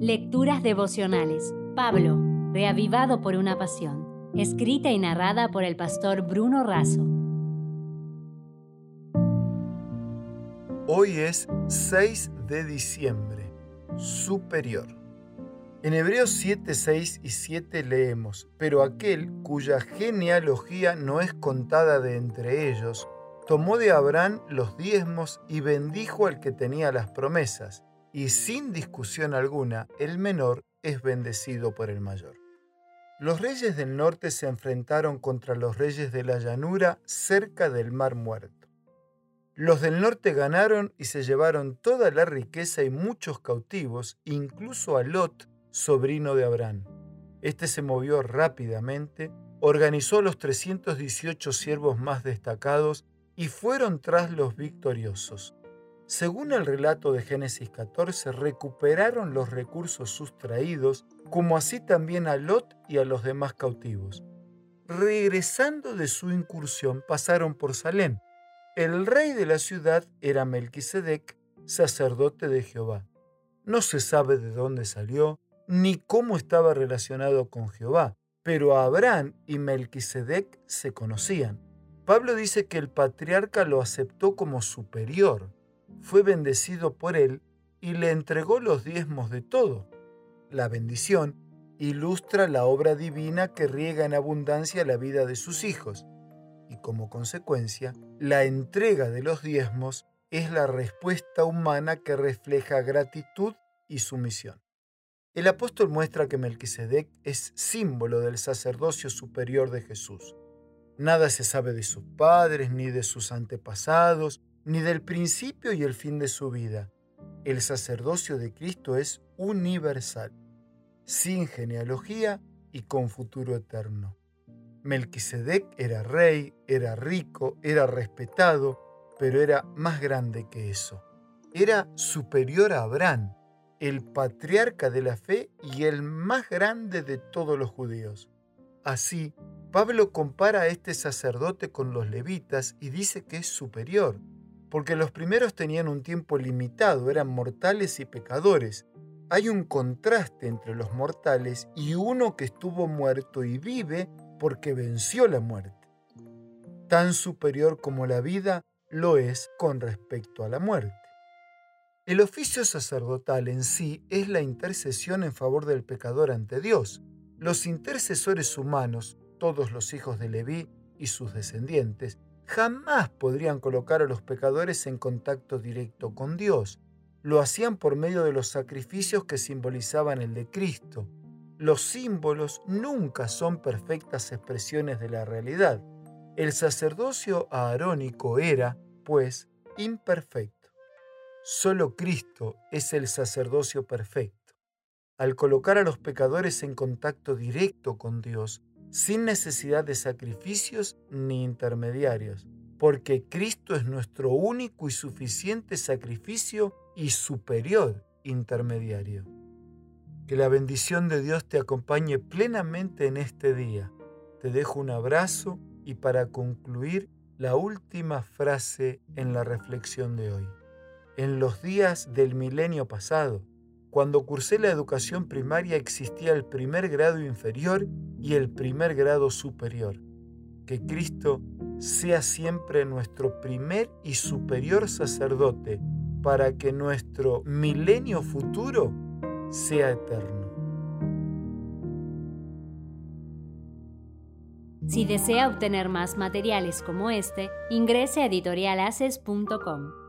Lecturas devocionales. Pablo, reavivado por una pasión. Escrita y narrada por el pastor Bruno Razo. Hoy es 6 de diciembre. Superior. En Hebreos 7, 6 y 7 leemos, pero aquel cuya genealogía no es contada de entre ellos, tomó de Abraham los diezmos y bendijo al que tenía las promesas, y sin discusión alguna, el menor es bendecido por el mayor. Los reyes del norte se enfrentaron contra los reyes de la llanura cerca del mar muerto. Los del norte ganaron y se llevaron toda la riqueza y muchos cautivos, incluso a Lot, sobrino de Abraham. Este se movió rápidamente, organizó los 318 siervos más destacados y fueron tras los victoriosos. Según el relato de Génesis 14, recuperaron los recursos sustraídos, como así también a Lot y a los demás cautivos. Regresando de su incursión, pasaron por Salem. El rey de la ciudad era Melquisedec, sacerdote de Jehová. No se sabe de dónde salió, ni cómo estaba relacionado con Jehová, pero Abraham y Melquisedec se conocían. Pablo dice que el patriarca lo aceptó como superior, fue bendecido por él y le entregó los diezmos de todo. La bendición ilustra la obra divina que riega en abundancia la vida de sus hijos, y como consecuencia, la entrega de los diezmos es la respuesta humana que refleja gratitud y sumisión. El apóstol muestra que Melquisedec es símbolo del sacerdocio superior de Jesús. Nada se sabe de sus padres, ni de sus antepasados, ni del principio y el fin de su vida. El sacerdocio de Cristo es universal, sin genealogía y con futuro eterno. Melquisedec era rey, era rico, era respetado, pero era más grande que eso. Era superior a Abraham, el patriarca de la fe y el más grande de todos los judíos. Así, Pablo compara a este sacerdote con los levitas y dice que es superior, porque los primeros tenían un tiempo limitado, eran mortales y pecadores. Hay un contraste entre los mortales y uno que estuvo muerto y vive porque venció la muerte. Tan superior como la vida lo es con respecto a la muerte. El oficio sacerdotal en sí es la intercesión en favor del pecador ante Dios. Los intercesores humanos todos los hijos de Leví y sus descendientes, jamás podrían colocar a los pecadores en contacto directo con Dios. Lo hacían por medio de los sacrificios que simbolizaban el de Cristo. Los símbolos nunca son perfectas expresiones de la realidad. El sacerdocio aarónico era, pues, imperfecto. Solo Cristo es el sacerdocio perfecto. Al colocar a los pecadores en contacto directo con Dios, sin necesidad de sacrificios ni intermediarios, porque Cristo es nuestro único y suficiente sacrificio y superior intermediario. Que la bendición de Dios te acompañe plenamente en este día. Te dejo un abrazo y para concluir, la última frase en la reflexión de hoy. En los días del milenio pasado, cuando cursé la educación primaria existía el primer grado inferior y el primer grado superior. Que Cristo sea siempre nuestro primer y superior sacerdote para que nuestro milenio futuro sea eterno. Si desea obtener más materiales como este, ingrese a editorialaces.com.